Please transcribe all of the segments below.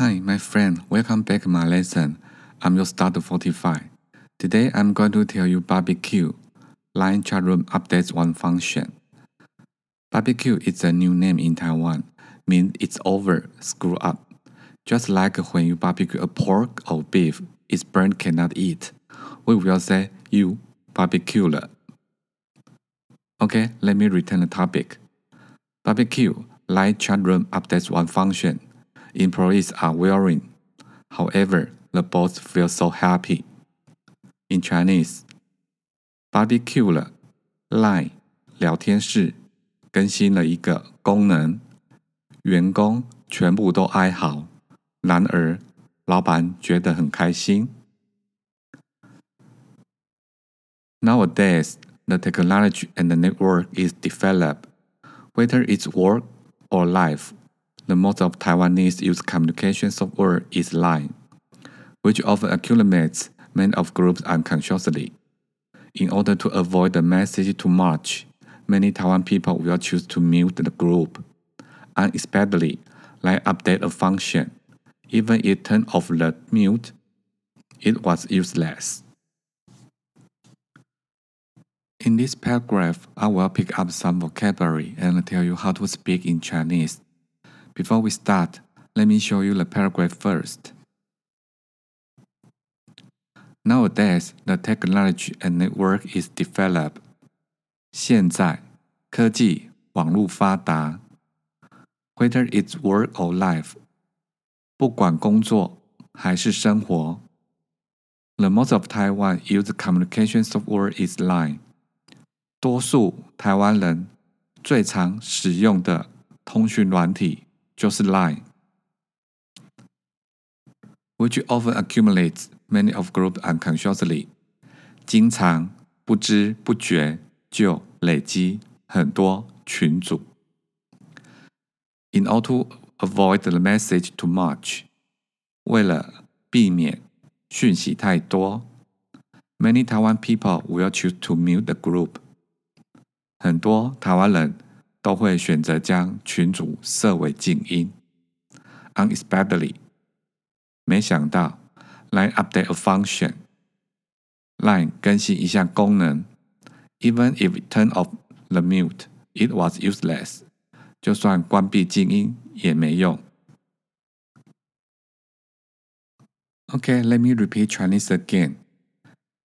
Hi, my friend. Welcome back to my lesson. I'm your starter 45. Today I'm going to tell you barbecue. Line chat room updates one function. Barbecue is a new name in Taiwan. Means it's over, screw up. Just like when you barbecue a pork or beef, it's burned cannot eat. We will say you barbecue Okay, let me return the topic. Barbecue Line chat room updates one function Employees are wearing. However, the boss feels so happy. In Chinese, barbecue 了 Line 聊天室更新了一个功能，员工全部都哀嚎。然而，老板觉得很开心。Nowadays, the technology and the network is developed. Whether it's work or life, the most of Taiwanese use communication software is Line, which often accumulates many of groups unconsciously. In order to avoid the message too much, many Taiwan people will choose to mute the group. Unexpectedly, Line update a function. Even if turn off the mute, it was useless. In this paragraph, I will pick up some vocabulary and tell you how to speak in Chinese. Before we start, let me show you the paragraph first. Nowadays, the technology and network is developed. 现在，科技网络发达。Whether it's work or life，不管工作还是生活。The most of Taiwan use communication software is Line. 多数台湾人最常使用的通讯软体 就是 Line, which often accumulates many of group unconsciously，经常不知不觉就累积很多群组。In order to avoid the message too much，为了避免讯息太多，many Taiwan people will choose to mute the group。很多台湾人。都会选择将群组设为静音。Unexpectedly，没想到，Line update a function，Line 更新一项功能，Even if it turn off the mute，it was useless。就算关闭静音也没用。Okay, let me repeat Chinese again.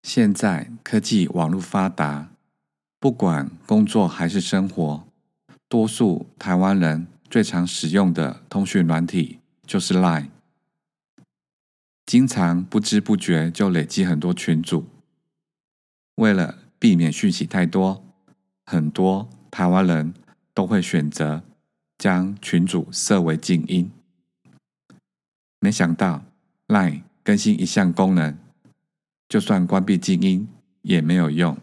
现在科技网络发达。不管工作还是生活，多数台湾人最常使用的通讯软体就是 Line。经常不知不觉就累积很多群组。为了避免讯息太多，很多台湾人都会选择将群组设为静音。没想到 Line 更新一项功能，就算关闭静音也没有用。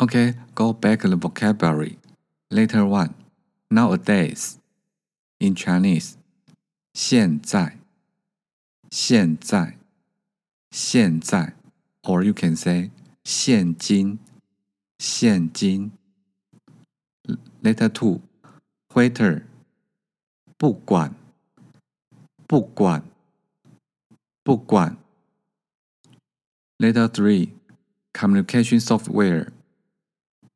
Okay, go back to the vocabulary. Later one. Nowadays. In Chinese. 现在。现在。现在。Or you can say 现今。现今。Letter two. Waiter. 不管。不管。不管。Letter three. Communication software.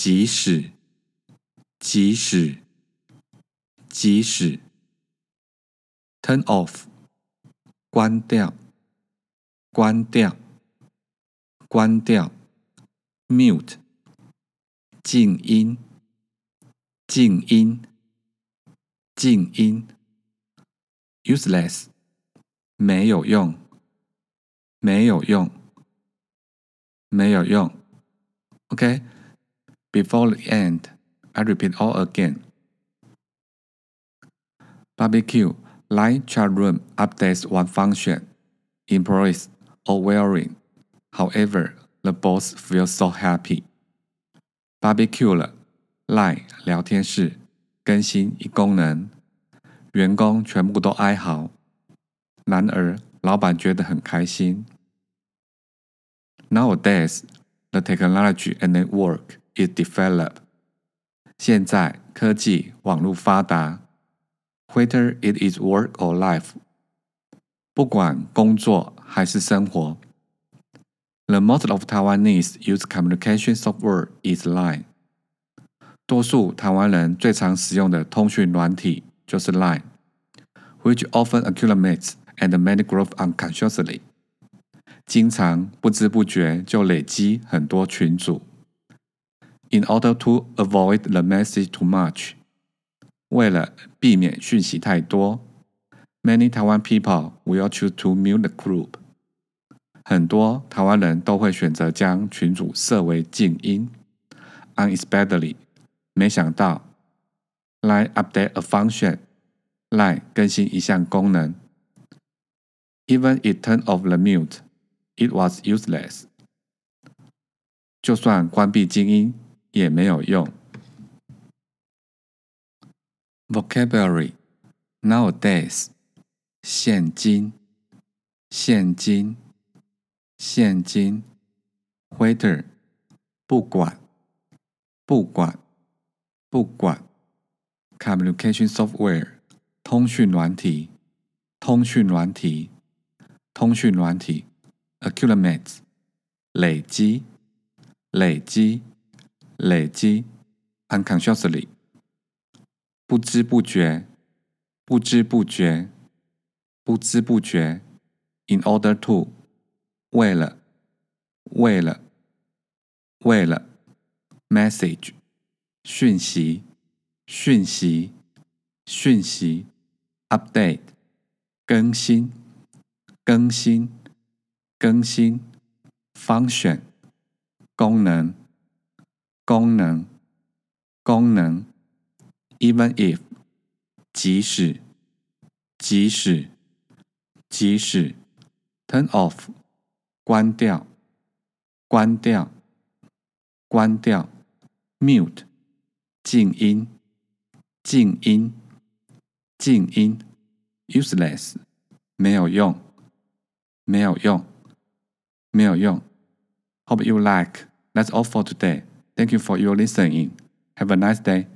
即使，即使，即使，turn off，关掉，关掉，关掉，mute，静音，静音，静音，useless，没有用，没有用，没有用，OK。Before the end, I repeat all again. Barbecue, Line chat room updates one function, employees all wearing. However, the boss feels so happy. Barbecue 了，Line 聊天室更新一功能，员工全部都哀嚎。然而，老板觉得很开心。Nowadays, the technology and network is developed. 现在科技网络发达。whether it is work or life，不管工作还是生活。The most of Taiwanese use communication software is Line。多数台湾人最常使用的通讯软体就是 Line，which often accumulates and many grow unconsciously。经常不知不觉就累积很多群组。 In order to avoid the message too much。为了避免讯息太多，many Taiwan people will choose to mute the group。很多台湾人都会选择将群组设为静音。Unexpectedly，没想到，Line update a function，Line 更新一项功能。Even it turned off the mute，it was useless。就算关闭静音 也没有用。Vocabulary nowadays 现今现今现今 whether 不管不管不管 communication software 通讯软体通讯软体通讯软体 accumulate 累积累积累积 unconsciously 不知不觉，不知不觉，不知不觉。In order to，为了，为了，为了。Message，讯息，讯息，讯息。Update，更新，更新，更新。Function，功能，功能，功能。Even if，即使，即使，即使，turn off，关掉，关掉，关掉，mute，静音，静音，静音，useless，没有用，没有用，没有用。Hope you like. That's all for today. Thank you for your listening. Have a nice day.